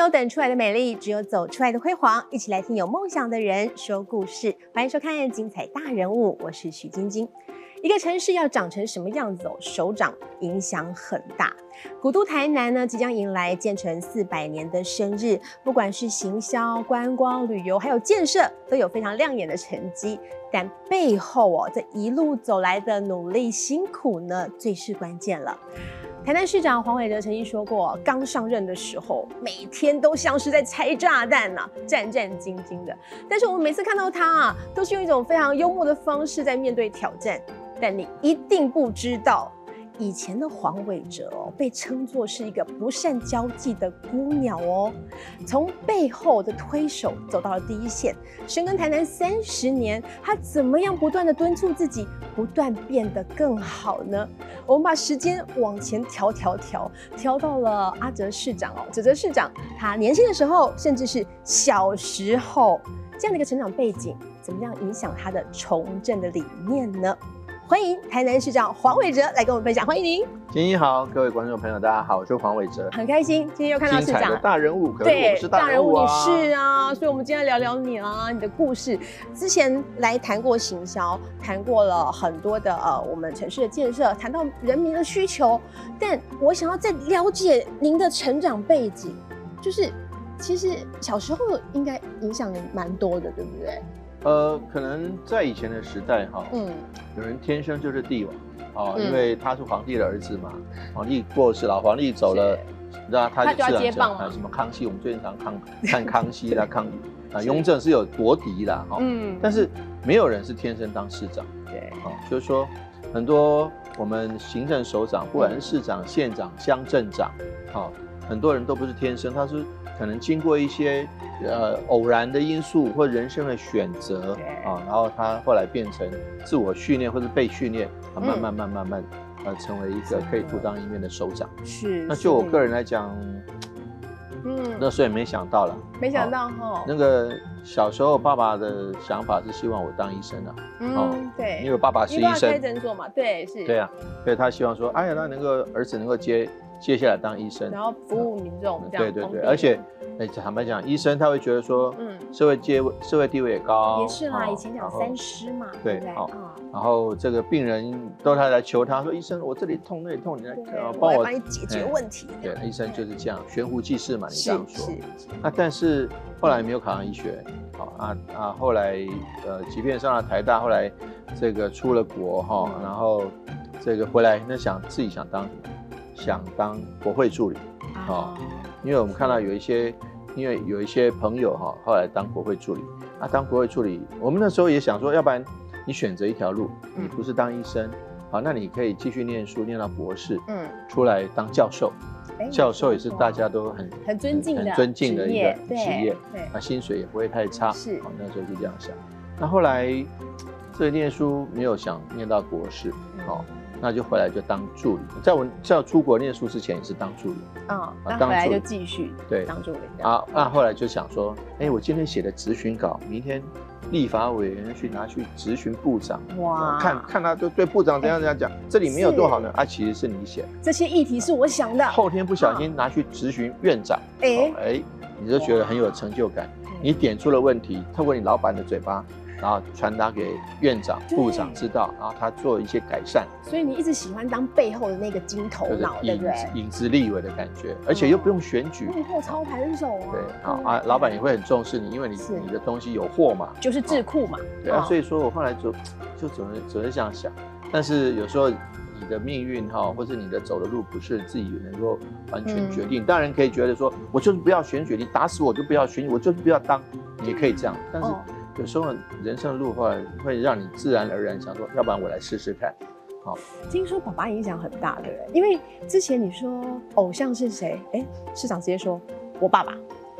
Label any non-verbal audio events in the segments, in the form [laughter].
没有等出来的美丽，只有走出来的辉煌。一起来听有梦想的人说故事，欢迎收看《精彩大人物》，我是许晶晶。一个城市要长成什么样子哦，首长影响很大。古都台南呢，即将迎来建成四百年的生日，不管是行销、观光、旅游，还有建设，都有非常亮眼的成绩。但背后哦，这一路走来的努力辛苦呢，最是关键了。台南市长黄伟哲曾经说过，刚上任的时候，每天都像是在拆炸弹呐，战战兢兢的。但是我们每次看到他啊，都是用一种非常幽默的方式在面对挑战。但你一定不知道，以前的黄伟哲哦，被称作是一个不善交际的孤鸟哦。从背后的推手走到了第一线，深耕台南三十年，他怎么样不断的敦促自己，不断变得更好呢？我们把时间往前调调调，调到了阿哲市长哦，哲哲市长他年轻的时候，甚至是小时候这样的一个成长背景，怎么样影响他的从政的理念呢？欢迎台南市长黄伟哲来跟我们分享，欢迎您。金一好，各位观众朋友，大家好，我是黄伟哲，很开心今天又看到市长大人物，对，是大人物你是啊，所以我们今天聊聊你啊，你的故事。之前来谈过行销，谈过了很多的呃，我们城市的建设，谈到人民的需求，但我想要再了解您的成长背景，就是其实小时候应该影响你蛮多的，对不对？呃，可能在以前的时代哈，嗯，有人天生就是帝王，哦，因为他是皇帝的儿子嘛，皇帝过世了，皇帝走了，你知道他就要接棒嘛，什么康熙，我们最近常看看康熙啦，[laughs] 康啊，雍正是有夺嫡的哈，嗯，但是没有人是天生当市长，对，哦，就是说很多我们行政首长，不管是市长、县长、乡镇长，好，很多人都不是天生，他是。可能经过一些呃偶然的因素或人生的选择啊，然后他后来变成自我训练或者被训练，啊，慢慢慢慢慢呃成为一个可以独当一面的首长。是。那就我个人来讲，嗯，那时候也没想到了。没想到哈。那个小时候爸爸的想法是希望我当医生的。嗯，对。因为爸爸是医生。开诊所嘛，对，是。对啊，所以他希望说，哎呀，那能够儿子能够接。接下来当医生，然后服务民众，这样对对对，而且，哎，坦白讲，医生他会觉得说，嗯，社会阶位、社会地位也高，也是啦，以前讲三师嘛，对对？好，然后这个病人都他来求他说，医生，我这里痛那里痛，你来帮我帮你解决问题。对，医生就是这样，悬壶济世嘛，你这样说。是是。那但是后来没有考上医学，好啊啊，后来呃，即便上了台大，后来这个出了国哈，然后这个回来，那想自己想当。想当国会助理，哦，因为我们看到有一些，因为有一些朋友哈，后来当国会助理，啊，当国会助理，我们那时候也想说，要不然你选择一条路，你不是当医生，好，那你可以继续念书，念到博士，嗯，出来当教授，教授也是大家都很很尊敬的很尊敬的一个职业，对，那薪水也不会太差，是，好，那时候就这样想，那后来这个念书没有想念到博士，好。那就回来就当助理，在我在要出国念书之前也是当助理啊，那回来就继续对当助理啊。那后来就想说，哎，我今天写的咨询稿，明天立法委员去拿去咨询部长，哇，看看他就对部长怎样怎样讲，这里面有多好呢？啊，其实是你写，这些议题是我想的。后天不小心拿去咨询院长，哎哎，你就觉得很有成就感，你点出了问题，透过你老板的嘴巴。然后传达给院长、部长知道，然后他做一些改善。所以你一直喜欢当背后的那个金头脑，对不对？影子立委的感觉，而且又不用选举，幕后操盘手啊。对，好啊，老板也会很重视你，因为你你的东西有货嘛，就是智库嘛。对啊，所以说我后来就就总是总是这样想。但是有时候你的命运哈，或者你的走的路不是自己能够完全决定。当然可以觉得说，我就是不要选举，你打死我就不要选，我就是不要当，也可以这样。但是。有时候人生的路会会让你自然而然想说，要不然我来试试看。好，听说爸爸影响很大，对不对？因为之前你说偶像是谁？哎，市长直接说我爸爸。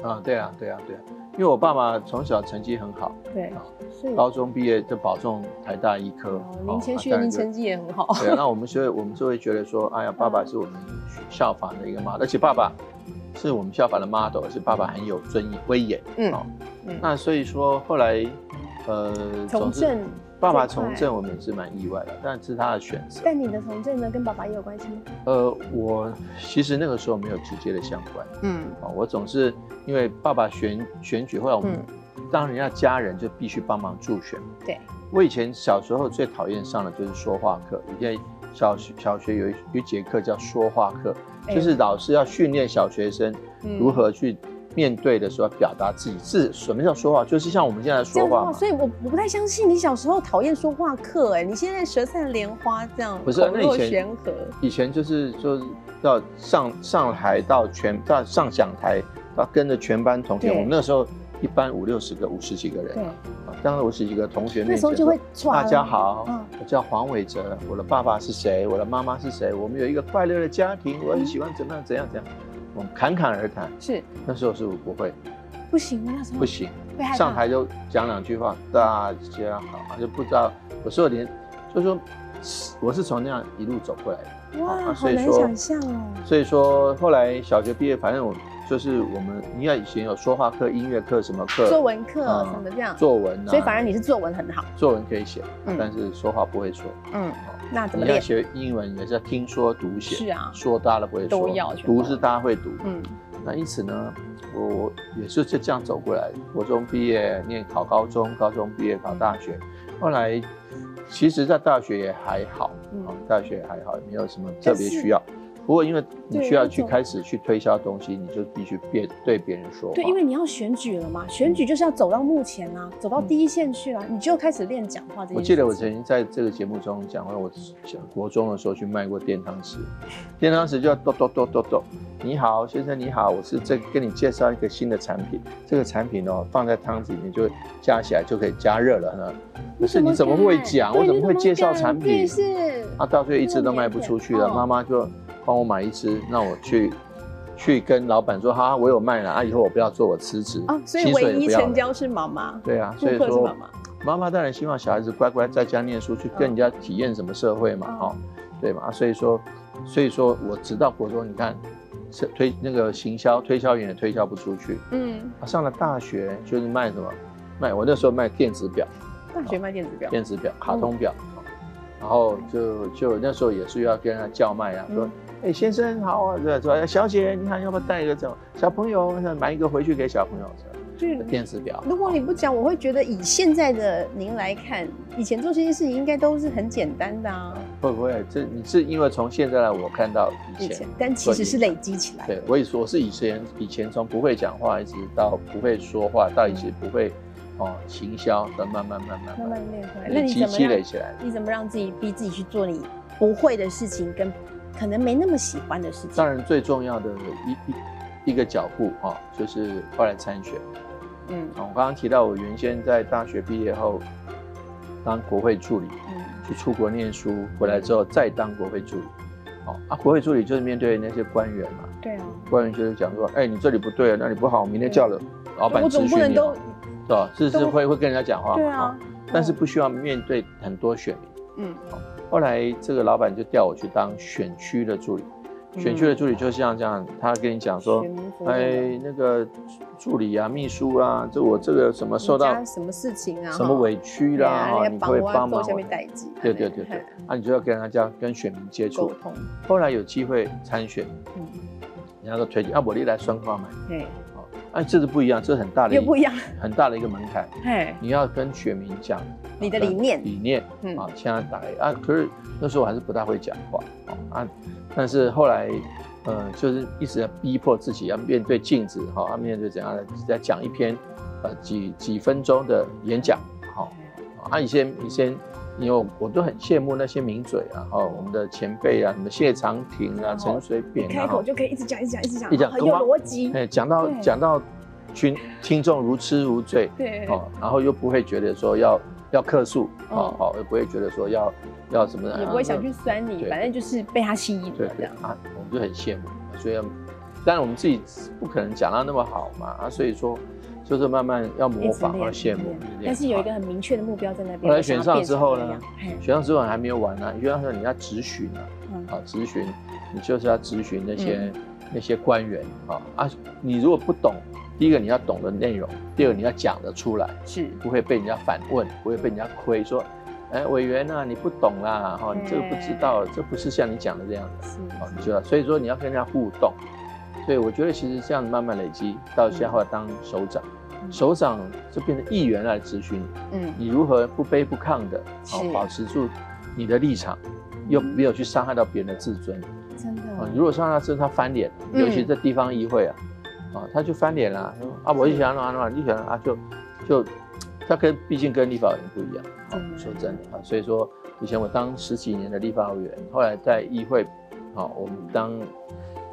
啊，对啊，对啊，对啊，因为我爸爸从小成绩很好，对，高中毕业就保送台大医科。您谦虚，您成绩也很好。对，那我们所以我们就会觉得说，哎呀，爸爸是我们效仿的一个嘛，而且爸爸。是我们效仿的 model，是爸爸很有尊严威严。嗯，那所以说后来，呃，从政爸爸从政，我们也是蛮意外的，但是他的选择。但你的从政呢，跟爸爸也有关系吗？呃，我其实那个时候没有直接的相关。嗯，哦，我总是因为爸爸选选举，后来我们当人家家人就必须帮忙助选。对。我以前小时候最讨厌上的就是说话课，以前小学小学有一一节课叫说话课，就是老师要训练小学生如何去。面对的时候表达自己是什么叫说话，就是像我们现在说话。所以，我我不太相信你小时候讨厌说话课，哎，你现在舌灿莲花这样，不是那以前以前就是说要上上台到全到上讲台，要跟着全班同学。我们那时候一般五六十个，五十几个人，对，当时五十几个同学面前就会大家好，我叫黄伟哲，我的爸爸是谁？我的妈妈是谁？我们有一个快乐的家庭，我很喜欢怎么样怎样怎样。我们侃侃而谈，是那时候是不会，不行吗？那时候不行，上台就讲两句话，大家好，就不知道。有时候连，就说我是从那样一路走过来的，哇，好难想象哦。所以说后来小学毕业，反正我。就是我们，你看以前有说话课、音乐课什么课，作文课什么这样，作文，所以反而你是作文很好，作文可以写，但是说话不会说。嗯，那怎么练？学英文也是要听说读写，是啊，说大家都不会说，都要，读是大家会读。嗯，那因此呢，我也是就这样走过来，国中毕业念考高中，高中毕业考大学，后来其实在大学也还好，嗯，大学还好，也没有什么特别需要。不过，因为你需要去开始去推销东西，你就必须别对别人说。对，因为你要选举了嘛，选举就是要走到目前啊，走到第一线去了，你就开始练讲话。我记得我曾经在这个节目中讲过，我讲国中的时候去卖过电汤匙，电汤匙就要咚咚咚咚咚。你好，先生，你好，我是这跟你介绍一个新的产品，这个产品哦放在汤子里面就加起来就可以加热了呢。不是你怎么会讲？我怎么会介绍产品？是。啊，到最后一直都卖不出去了，妈妈就。帮我买一只，那我去去跟老板说，好，我有卖了啊，以后我不要做，我辞职啊。所以唯一成交是妈妈。对啊，所以说妈妈，妈妈当然希望小孩子乖乖在家念书，去跟人家体验什么社会嘛，哈，对嘛？所以说，所以说我直到国中，你看，推那个行销推销员也推销不出去，嗯，上了大学就是卖什么，卖我那时候卖电子表，大学卖电子表，电子表、卡通表，然后就就那时候也是要跟人家叫卖啊，说。哎，先生好啊，对说小姐，你看要不要带一个这种小朋友，买一个回去给小朋友，是电子表。如果你不讲，我会觉得以现在的您来看，以前做这些事情应该都是很简单的啊。会不会？这你是因为从现在来我看到以前，但其实是累积起来。对，我也说，我是以前以前从不会讲话，一直到不会说话，到一直不会哦行销，的慢慢慢慢慢慢练回来。那你怎么积累起来？你怎么让自己逼自己去做你不会的事情跟？可能没那么喜欢的事情。当然，最重要的一一一个脚步啊，就是后来参选。嗯，我刚刚提到，我原先在大学毕业后当国会助理，嗯，去出国念书，回来之后再当国会助理。好啊，国会助理就是面对那些官员嘛。对啊。官员就是讲说，哎，你这里不对，那里不好，明天叫了老板咨询你，是吧？是是会会跟人家讲话。对啊。但是不需要面对很多选民。嗯。好。后来这个老板就调我去当选区的助理，选区的助理就像这样，他跟你讲说，哎，那个助理啊、秘书啊，这我这个什么受到什么事情啊，什么委屈啦，你会帮忙。对对对对，啊，你就要跟他家跟选民接触。后来有机会参选，嗯，人家都推荐啊，我你来酸化嘛。对。哎，这是不一样，这是很大的，又不一样，很大的一个门槛。嘿，你要跟选民讲你的理念，理念，嗯啊，现在打啊，可是那时候我还是不大会讲话，哦啊，但是后来，呃，就是一直在逼迫自己要面对镜子，哈，要面对怎样的，在讲一篇，呃，几几分钟的演讲，好，啊，以前以前。因为我都很羡慕那些名嘴啊，哈，我们的前辈啊，什么谢长廷啊、陈水扁啊，开口就可以一直讲、一直讲、一直讲，一讲很有逻辑。哎，讲到讲到群听众如痴如醉，对，哦，然后又不会觉得说要要客诉，哦，好，又不会觉得说要要什么，也不会想去酸你，反正就是被他吸引了这样啊，我们就很羡慕，所以，当然我们自己不可能讲到那么好嘛，啊，所以说。就是慢慢要模仿而羡慕，但是有一个很明确的目标在那边。后来选上之后呢，选上之后还没有完呢，选上时候你要咨询啊，啊咨询，你就是要咨询那些那些官员啊啊，你如果不懂，第一个你要懂的内容，第二个你要讲得出来，是。不会被人家反问，不会被人家亏说，哎，委员呐，你不懂啦，哈，你这个不知道，这不是像你讲的这样的，哦，你知道，所以说你要跟人家互动，所以我觉得其实这样慢慢累积，到现在当首长，首长就变成议员来咨询你，嗯，你如何不卑不亢的，好，保持住你的立场，又没有去伤害到别人的自尊，真的，如果伤害到自尊，他翻脸，尤其在地方议会啊，啊，他就翻脸了，啊，我就想弄啊弄啊，你想啊就就。他跟毕竟跟立法委员不一样，说真的啊，所以说以前我当十几年的立法委员，后来在议会，好，我们当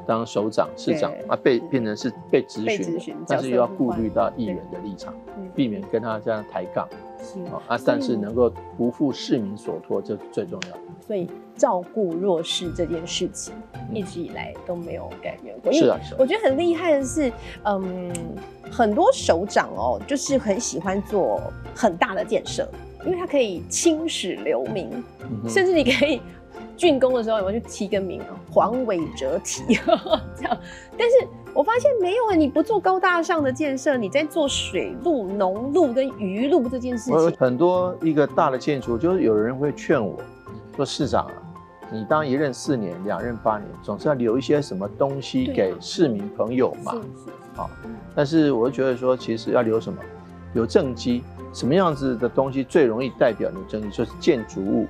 当首长、市长啊，被变成是被质询，但是又要顾虑到议员的立场，避免跟他这样抬杠。是啊，但是能够不负市民所托，这是最重要的。所以照顾弱势这件事情，一直以来都没有改变过。是啊，我觉得很厉害的是，嗯，很多首长哦，就是很喜欢做很大的建设，因为他可以青史留名，甚至你可以。竣工的时候，我去提个名啊，黄伟哲提 [laughs] 这样。但是我发现没有啊，你不做高大上的建设，你在做水路、农路跟鱼路这件事情。很多一个大的建筑，就是有人会劝我说：“市长啊，你当一任四年，两任八年，总是要留一些什么东西给市民朋友嘛。”好，但是我觉得说，其实要留什么？有政绩。什么样子的东西最容易代表你的政绩？就是建筑物，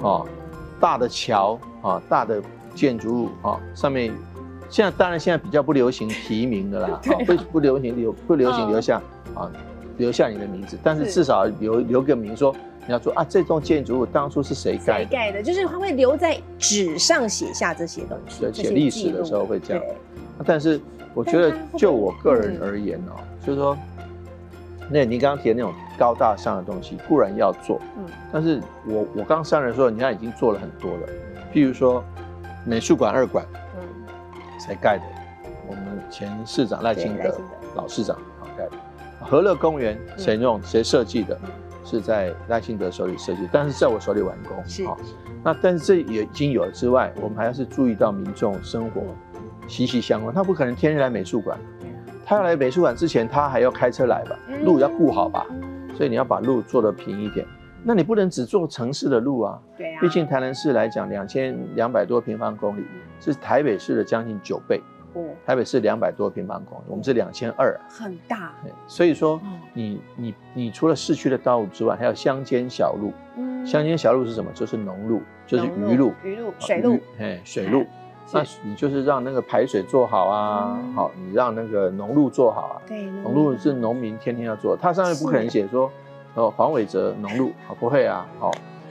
哦。大的桥啊，大的建筑物啊，上面现在当然现在比较不流行提名的啦，[laughs] 不不流行留不流行留下啊，留下你的名字，但是至少留留个名，说你要说啊，这栋建筑物当初是谁盖的？盖的，就是他会留在纸上写下这些东西，写历史的时候会这样。但是我觉得就我个人而言哦，就是说。那你刚刚提的那种高大上的东西固然要做，嗯，但是我我刚上任的时候，人家已经做了很多了，譬如说美术馆二馆，嗯，才盖的，我们前市长赖清德老市长啊盖的，和乐公园谁用谁设计的，是在赖清德手里设计，但是在我手里完工，是那但是这也已经有了之外，我们还要是注意到民众生活息息相关，他不可能天天来美术馆。他要来美术馆之前，他还要开车来吧，路要顾好吧，所以你要把路做得平一点。那你不能只做城市的路啊，对啊，毕竟台南市来讲，两千两百多平方公里是台北市的将近九倍。哦，台北市两百多平方公里，我们是两千二，很大。所以说，你你你除了市区的道路之外，还有乡间小路。嗯，乡间小路是什么？就是农路，就是鱼路、鱼路、水路，哎，水路。那你就是让那个排水做好啊，好，你让那个农路做好啊。对，农路是农民天天要做，它上面不可能写说，哦，黄伟哲农路，好，不会啊，好，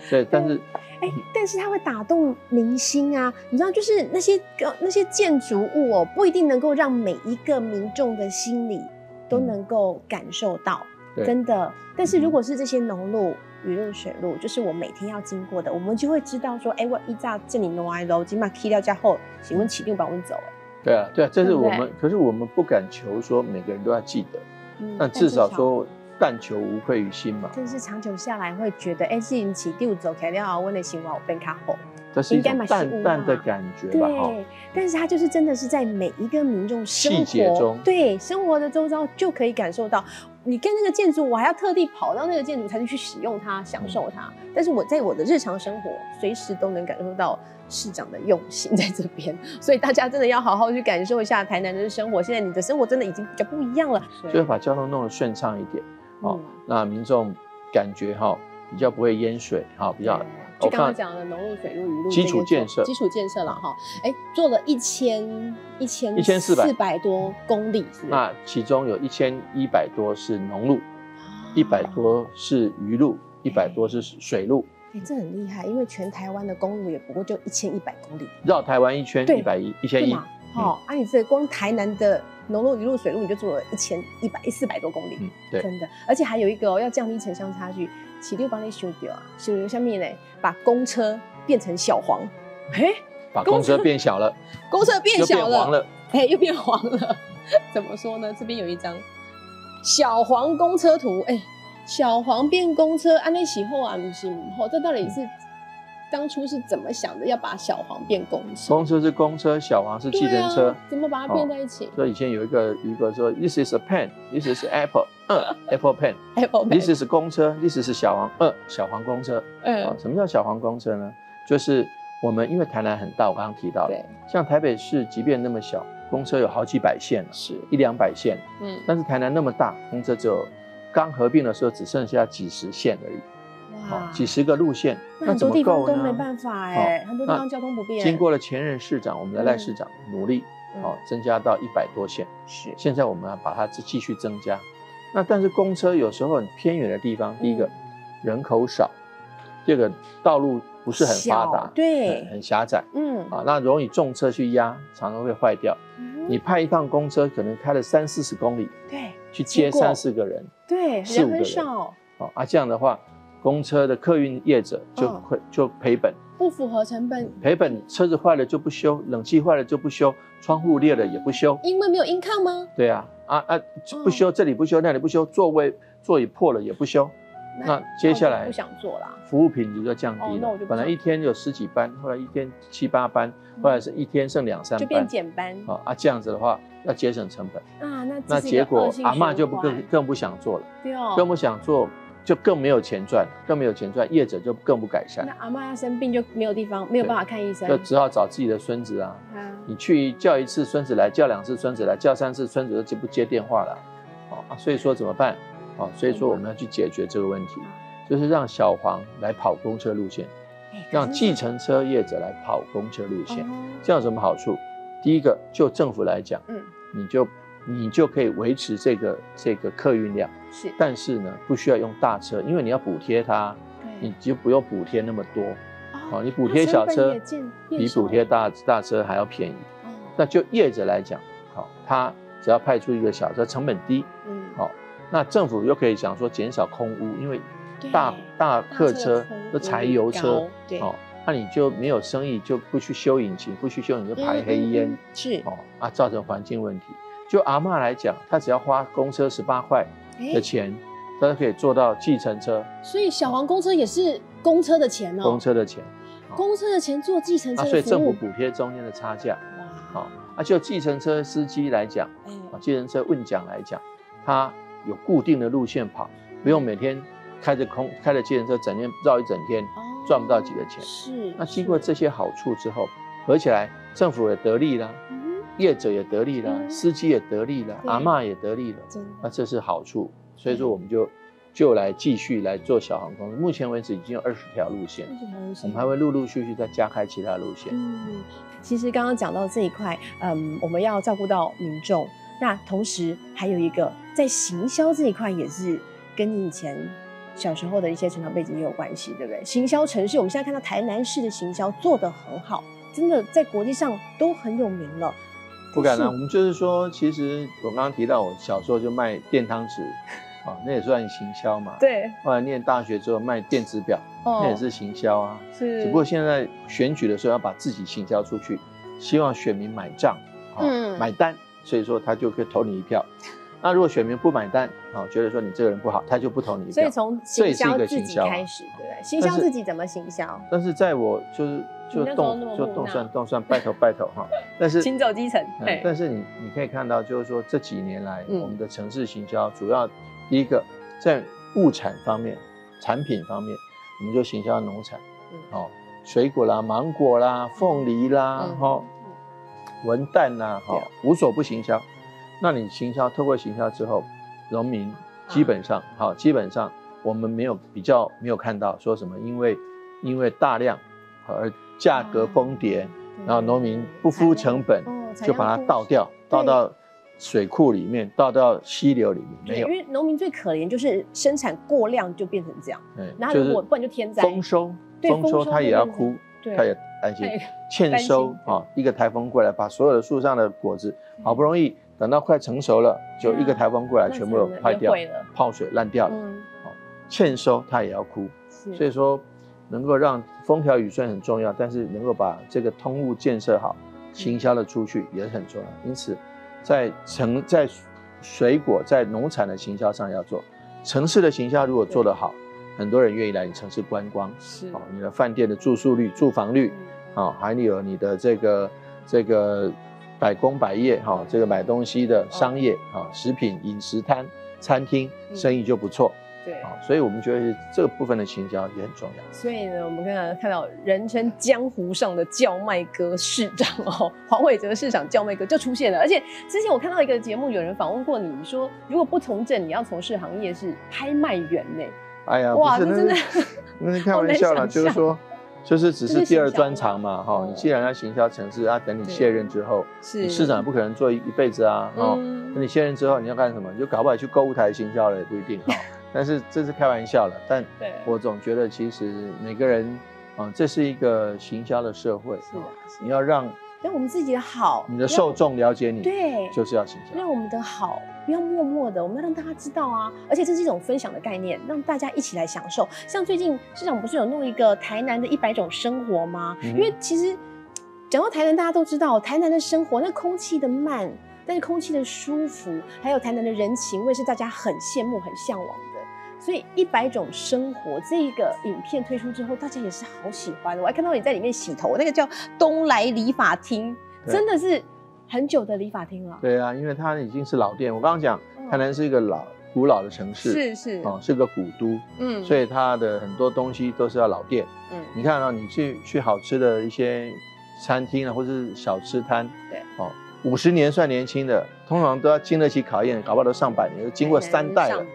对，但是，哎，但是它会打动民心啊，你知道，就是那些那些建筑物哦，不一定能够让每一个民众的心里都能够感受到，真的。但是如果是这些农路，雨露水路就是我每天要经过的，我们就会知道说，哎，我一到这里弄完楼，起码 K 掉家后，请问启定把我们走，哎，对啊，对啊，这是我们，可是我们不敢求说每个人都要记得，但至少说但求无愧于心嘛。但是长久下来会觉得，哎，自己起定走开掉，我的心话我变卡好。这是一种淡淡的感觉吧？对，但是它就是真的是在每一个民众细节中，对生活的周遭就可以感受到。你跟那个建筑，我还要特地跑到那个建筑才能去使用它、享受它。但是我在我的日常生活，随时都能感受到市长的用心在这边。[laughs] 所以大家真的要好好去感受一下台南的生活。现在你的生活真的已经比较不一样了，就要把交通弄得顺畅一点，哦，那民众感觉哈比较不会淹水，哈，比较。就刚刚讲的农路、水路、鱼路基础建设，基础建设了哈，哎，做了一千一千一千四百。多公里，是那其中有一千一百多是农路，一百多是鱼路，一百多是水路。哎，这很厉害，因为全台湾的公路也不过就一千一百公里，绕台湾一圈一百一一千一。好，啊，你这光台南的农路、鱼路、水路，你就做了一千一百四百多公里，嗯对，真的，而且还有一个哦，要降低城乡差距。起六帮你修掉啊，修掉下面呢，把公车变成小黄，嘿，把公车变小了，公车变小了，哎，又变黄了，[laughs] 怎么说呢？这边有一张小黄公车图，哎，小黄变公车，安内喜后啊，不是，后，这到底是当初是怎么想的，要把小黄变公车？公车是公车，小黄是计程车，怎么把它变在一起？所以以前有一个一个说，This is a pen，This is apple，嗯，apple pen，apple [laughs] pen，This is 公车，This is 小黄，嗯，小黄公车，嗯，什么叫小黄公车呢？就是我们因为台南很大，我刚刚提到了，像台北市即便那么小，公车有好几百线，是一两百线，嗯，但是台南那么大，公车只有刚合并的时候只剩下几十线而已。几十个路线，那怎么够呢？都没办法哎，很多地方交通不便。经过了前任市长，我们的赖市长努力，好增加到一百多线。是，现在我们要把它继续增加。那但是公车有时候很偏远的地方，第一个人口少，这个道路不是很发达，对，很狭窄，嗯，啊，那容易重车去压，常常会坏掉。你派一趟公车，可能开了三四十公里，对，去接三四个人，对，四五个人，少，啊，这样的话。公车的客运业者就会就赔本，不符合成本，赔本。车子坏了就不修，冷气坏了就不修，窗户裂了也不修，因为没有 income 吗？对啊，啊啊，不修这里不修那里不修，座位座椅破了也不修，那接下来不想做了，服务品质就降低了。本来一天有十几班，后来一天七八班，后来是一天剩两三班，就变减班。啊啊，这样子的话要节省成本啊，那那结果阿妈就不更更不想做了，对哦，更不想做。就更没有钱赚，更没有钱赚，业者就更不改善。那阿妈要生病就没有地方，没有办法看医生，就只好找自己的孙子啊。你去叫一次孙子来，叫两次孙子来，叫三次孙子就不接电话了。哦，所以说怎么办？哦，所以说我们要去解决这个问题，就是让小黄来跑公车路线，让计程车业者来跑公车路线，这样有什么好处？第一个，就政府来讲，嗯，你就。你就可以维持这个这个客运量，是，但是呢，不需要用大车，因为你要补贴它，你就不用补贴那么多，哦，你补贴小车比补贴大大车还要便宜，那就业者来讲，好，他只要派出一个小车，成本低，嗯，好，那政府又可以想说减少空污，因为大大客车的柴油车，对，哦，那你就没有生意，就不去修引擎，不去修你就排黑烟，是，哦，啊，造成环境问题。就阿妈来讲，她只要花公车十八块的钱，她就可以坐到计程车。所以小黄公车也是公车的钱哦。公车的钱，公车的钱坐计程车所以政府补贴中间的差价。哇，好，啊，就计程车司机来讲，啊，计程车问奖来讲，他有固定的路线跑，不用每天开着空开着计程车整天绕一整天，赚不到几个钱。是，那经过这些好处之后，合起来政府也得利了。业者也得利了，司机也得利了，阿妈也得利了，那这是好处。所以说，我们就就来继续来做小航空。目前为止已经有二十条路线，我们还会陆陆续续再加开其他路线。嗯，其实刚刚讲到这一块，嗯，我们要照顾到民众，那同时还有一个在行销这一块也是跟你以前小时候的一些成长背景也有关系，对不对？行销城市，我们现在看到台南市的行销做得很好，真的在国际上都很有名了。不敢啊，我们就是说，其实我刚刚提到，我小时候就卖电汤匙，啊，那也算行销嘛。对。后来念大学之后卖电子表，那也是行销啊。是。只不过现在选举的时候要把自己行销出去，希望选民买账，嗯，买单，所以说他就可以投你一票。那如果选民不买单，啊，觉得说你这个人不好，他就不投你一票。所以从行销自己开始，对不对？行销自己怎么行销？但是在我就是。就动就动算动算拜头拜头哈，但是 [laughs] 行走基层。但是你你可以看到，就是说这几年来，我们的城市行销主要第一个在物产方面、产品方面，我们就行销农产，哦，水果啦、芒果啦、凤梨啦，哈，文旦呐，哈，无所不行销。那你行销透过行销之后，农民基本上好，基本上我们没有比较没有看到说什么，因为因为大量而。价格崩跌，然后农民不付成本，就把它倒掉，倒到水库里面，倒到溪流里面，没有。因为农民最可怜就是生产过量就变成这样，然后如果不然就天灾，丰收，丰收他也要哭，他也担心，欠收啊，一个台风过来把所有的树上的果子，好不容易等到快成熟了，就一个台风过来，全部都坏掉，泡水烂掉了，好，欠收它也要哭，所以说。能够让风调雨顺很重要，但是能够把这个通路建设好，行销的出去也很重要。因此，在城在水果在农产的行销上要做，城市的行销如果做得好，很多人愿意来你城市观光，是。哦，你的饭店的住宿率、住房率，哦，还有你的这个这个百工百业哈，这个买东西的商业啊，食品饮食摊、餐厅生意就不错。对，所以我们觉得这个部分的行销也很重要。所以呢，我们刚刚看到人称江湖上的叫卖哥市长哦，[laughs] 黄伟哲市长叫卖哥就出现了。而且之前我看到一个节目，有人访问过你，说如果不从政，你要从事行业是拍卖员呢。哎呀，哇，这真的，那是开玩笑了，[laughs] 就是说，就是只是第二专长嘛，哈。你既然要行销城市，啊，等你卸任之后，是市长不可能做一辈子啊，哦，等你卸任之后你要干什么？就搞不好去购物台行销了也不一定哈。[laughs] 但是这是开玩笑了，但我总觉得其实每个人，啊，这是一个行销的社会，是你要让让我们自己的好，你的受众了解你，对，就是要行销，让我们的好不要默默的，我们要让大家知道啊，而且这是一种分享的概念，让大家一起来享受。像最近市长不是有弄一个台南的一百种生活吗？因为其实讲到台南，大家都知道台南的生活，那空气的慢，但是空气的舒服，还有台南的人情味，是大家很羡慕、很向往。所以一百种生活这一个影片推出之后，大家也是好喜欢。我还看到你在里面洗头，那个叫东来理发厅，真的是很久的理发厅了。对啊，因为它已经是老店。我刚刚讲，台南是一个老古老的城市，是是哦，是个古都。嗯，所以它的很多东西都是要老店。嗯，你看啊，你去去好吃的一些餐厅啊，或者是小吃摊，对，哦，五十年算年轻的，通常都要经得起考验，搞不好都上百年，经过三代了。上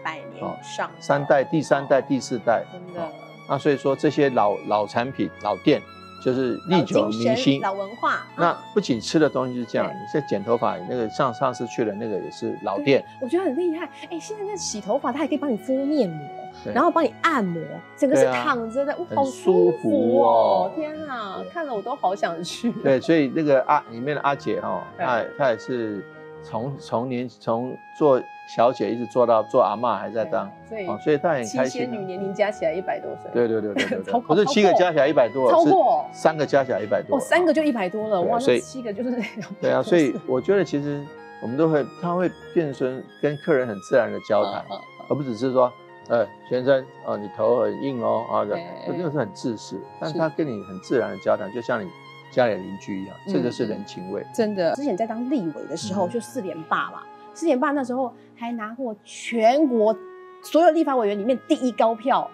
三代、第三代、第四代，真的。那所以说这些老老产品、老店，就是历久弥新、老文化。那不仅吃的东西是这样，你在剪头发那个上上次去的那个也是老店，我觉得很厉害。哎，现在那洗头发，它还可以帮你敷面膜，然后帮你按摩，整个是躺着的，哇好舒服哦！天啊，看了我都好想去。对，所以那个阿里面的阿姐哈，她她也是从从年从做。小姐一直做到做阿妈还在当，哦，所以她很开心。七仙女年龄加起来一百多岁。对对对对对，[laughs] 不是七个加起来一百多，超过三个加起来一百多。哦，三个就一百多了，哇，那七个就是那种。对啊，所以我觉得其实我们都会，他会变成跟客人很自然的交谈，而不只是说，呃，先生，哦，你头很硬哦，啊，这真的是很自私，但他跟你很自然的交谈，就像你家里邻居一样，这个是人情味。真的，之前在当立委的时候，就四连霸嘛。四连霸那时候还拿过全国所有立法委员里面第一高票，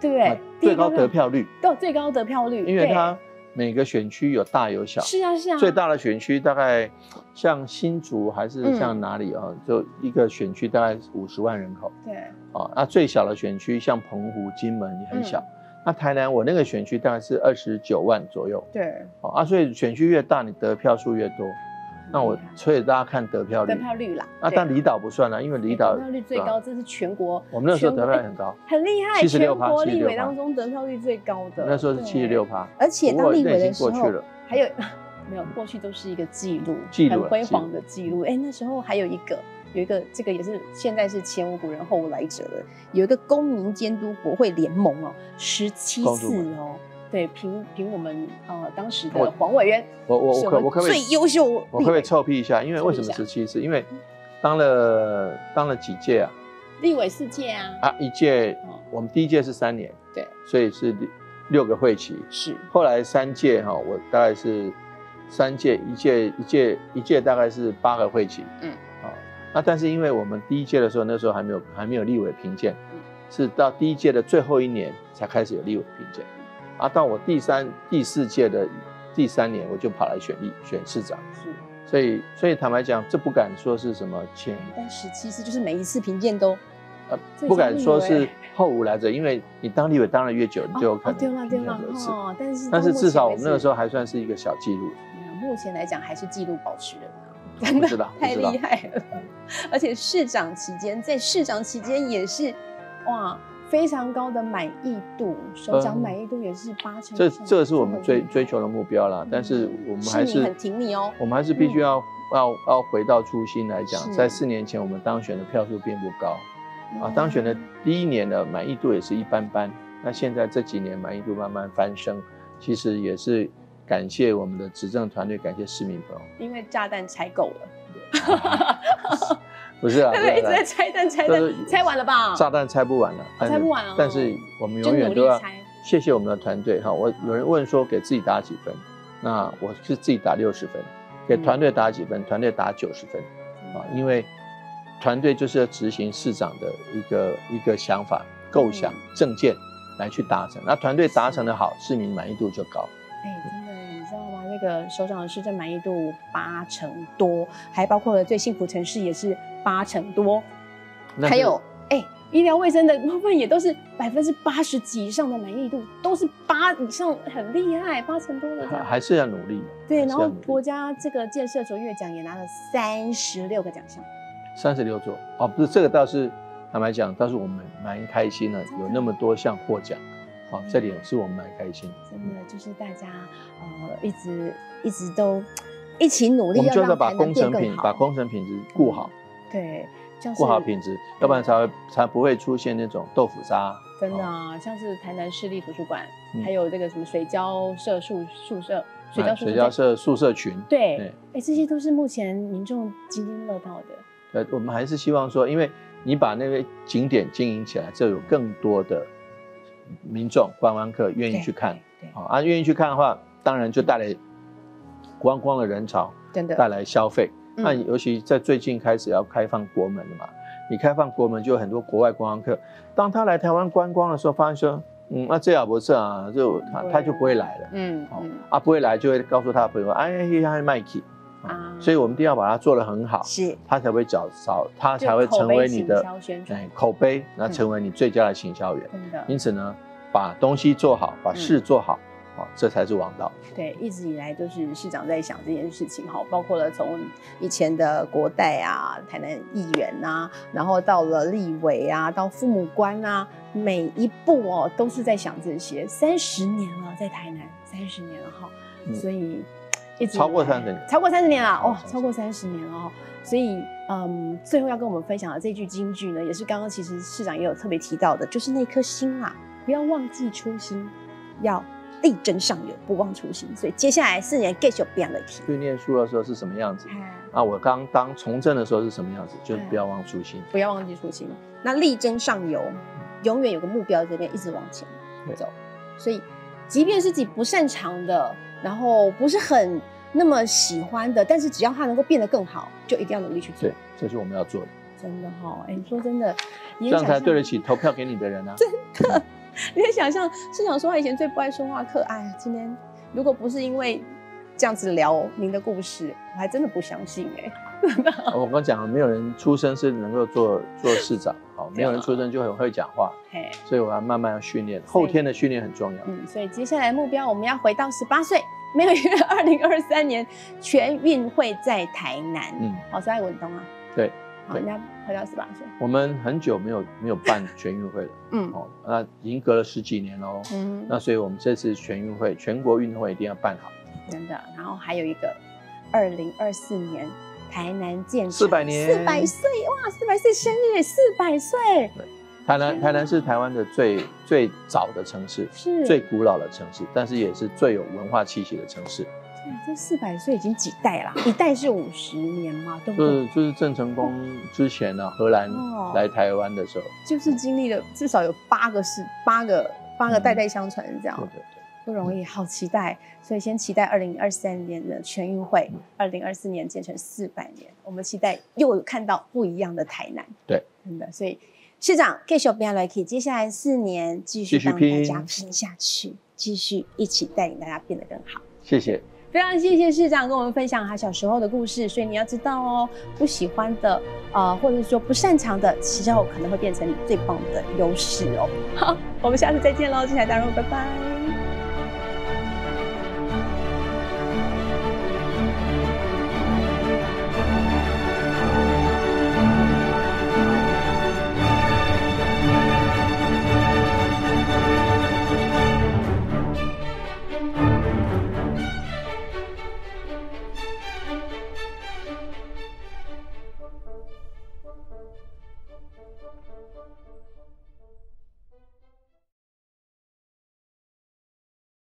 对不对？最高得票率，对，最高得票率。因为他每个选区有大有小，是啊是啊。最大的选区大概像新竹还是像哪里啊？就一个选区大概五十万人口。对。啊，那最小的选区像澎湖、金门也很小。那台南我那个选区大概是二十九万左右。对。啊，所以选区越大，你得票数越多。那我所以大家看得票率，得票率啦。啊，但离岛不算了，因为离岛得票率最高，这是全国。我们那时候得票率很高，很厉害，七十六趴，全国立委当中得票率最高的。那时候是七十六趴，而且当立委的时候，还有 [laughs] 没有过去都是一个记录，很辉煌的记录。哎，那时候还有一个，有一个这个也是现在是前无古人后无来者的，有一个公民监督国会联盟哦，十七次哦。对，凭凭我们呃当时的黄委员，我我我可我可不可以最优秀？我可不可以臭屁一下？因为为什么十七次？因为当了当了几届啊？立委四届啊？啊，一届，我们第一届是三年，对，所以是六个会期。是，后来三届哈，我大概是三届，一届一届一届大概是八个会期。嗯，好，那但是因为我们第一届的时候，那时候还没有还没有立委评鉴，是到第一届的最后一年才开始有立委评鉴。啊，到我第三、第四届的第三年，我就跑来选立选市长。是，所以，所以坦白讲，这不敢说是什么前。但是其实就是每一次评鉴都，呃，不敢说是后无来者，因为你当立委当了越久，你就有可能。对吗？对吗？哦，但是但是至少我们那个时候还算是一个小记录。目前来讲还是记录保持人啊，真的太厉害了。而且市长期间，在市长期间也是，哇。非常高的满意度，首长满意度也是八成。这这是我们追追求的目标啦。但是我们还是很挺你哦。我们还是必须要要要回到初心来讲，在四年前我们当选的票数并不高，啊，当选的第一年的满意度也是一般般。那现在这几年满意度慢慢翻升，其实也是感谢我们的执政团队，感谢市民朋友。因为炸弹拆够了。[laughs] [laughs] 不是啊，对，一直在拆弹，拆弹，拆完了吧？炸弹拆不完了，拆不完啊。但是我们永远都要谢谢我们的团队哈。我有人问说给自己打几分，那我是自己打六十分，给团队打几分？团队打九十分啊，因为团队就是要执行市长的一个一个想法、构想、政见来去达成。那团队达成的好，市民满意度就高。哎，个首长的市政满意度八成多，还包括了最幸福城市也是。八成多，还有哎，医疗卫生的部分也都是百分之八十几以上的满意度，都是八以上，很厉害，八成多的。还是要努力。对，然后国家这个建设卓越奖也拿了三十六个奖项，三十六座哦，不是这个倒是坦白讲，倒是我们蛮开心的，有那么多项获奖，好，这点是我们蛮开心的。真的就是大家呃一直一直都一起努力，我们就是把工程品把工程品质顾好。对，顾好品质，要不然才会才不会出现那种豆腐渣。真的啊，像是台南市立图书馆，还有这个什么水交社宿宿舍，水交水交社宿舍群。对，哎，这些都是目前民众津津乐道的。呃，我们还是希望说，因为你把那个景点经营起来，就有更多的民众观光客愿意去看。好啊，愿意去看的话，当然就带来观光的人潮，真的。带来消费。那尤其在最近开始要开放国门了嘛？你开放国门，就有很多国外观光客，当他来台湾观光的时候，发现说，嗯，那这也不是啊，就他他就不会来了，嗯，好啊，不会来就会告诉他的朋友，哎，还卖气啊，所以我们一定要把它做得很好，是，他才会找找，它才会成为你的哎口碑，那成为你最佳的行销员，真的。因此呢，把东西做好，把事做好。好，这才是王道。对，一直以来都是市长在想这件事情。哈，包括了从以前的国代啊、台南议员啊，然后到了立委啊，到父母官啊，每一步哦都是在想这些。三十年了，在台南三十年了哈，所以一直超过三十年，超过三十年了哦，超过三十年了哈。所以嗯，最后要跟我们分享的这句金句呢，也是刚刚其实市长也有特别提到的，就是那颗心啊，不要忘记初心，要。力争上游，不忘初心。所以接下来四年继续变了。去念书的时候是什么样子？啊，我刚当从政的时候是什么样子？就是不要忘初心，不要忘记初心。那力争上游，永远有个目标这边一直往前走。所以，即便是自己不擅长的，然后不是很那么喜欢的，但是只要它能够变得更好，就一定要努力去做。对，这是我们要做的。真的哈，哎，你说真的，这样才对得起投票给你的人啊。[laughs] 真的。[laughs] 你可以想象，市长说话以前最不爱说话，可爱。今天如果不是因为这样子聊您的故事，我还真的不相信哎。[laughs] 我刚讲了，没有人出生是能够做做市长，好，没有人出生就很会讲话，所以我要慢慢要训练，后天的训练很重要。嗯，所以接下来目标我们要回到十八岁，没有因为二零二三年全运会在台南，嗯，好，所以文东啊，对。好，人家回到十八岁。我们很久没有没有办全运会了，嗯，哦，那已经隔了十几年喽，嗯，那所以我们这次全运会，全国运动会一定要办好。真的，然后还有一个，二零二四年台南建四百年，四百岁哇，四百岁生日，四百岁。对，台南台南是台湾的最最早的城市，是最古老的城市，但是也是最有文化气息的城市。这四百岁已经几代了？一代是五十年嘛？对不对？就是就是郑成功之前呢，荷兰来台湾的时候，就是经历了至少有八个世八个八个代代相传这样。对对对，不容易，好期待。所以先期待二零二三年的全运会，二零二四年建成四百年，我们期待又看到不一样的台南。对，真的。所以市长继续不要来 k 接下来四年继续帮大家拼下去，继续一起带领大家变得更好。谢谢。非常谢谢市长跟我们分享他小时候的故事，所以你要知道哦，不喜欢的，呃，或者是说不擅长的，其实可能会变成你最棒的优势哦。好，我们下次再见喽，精彩大人物，拜拜。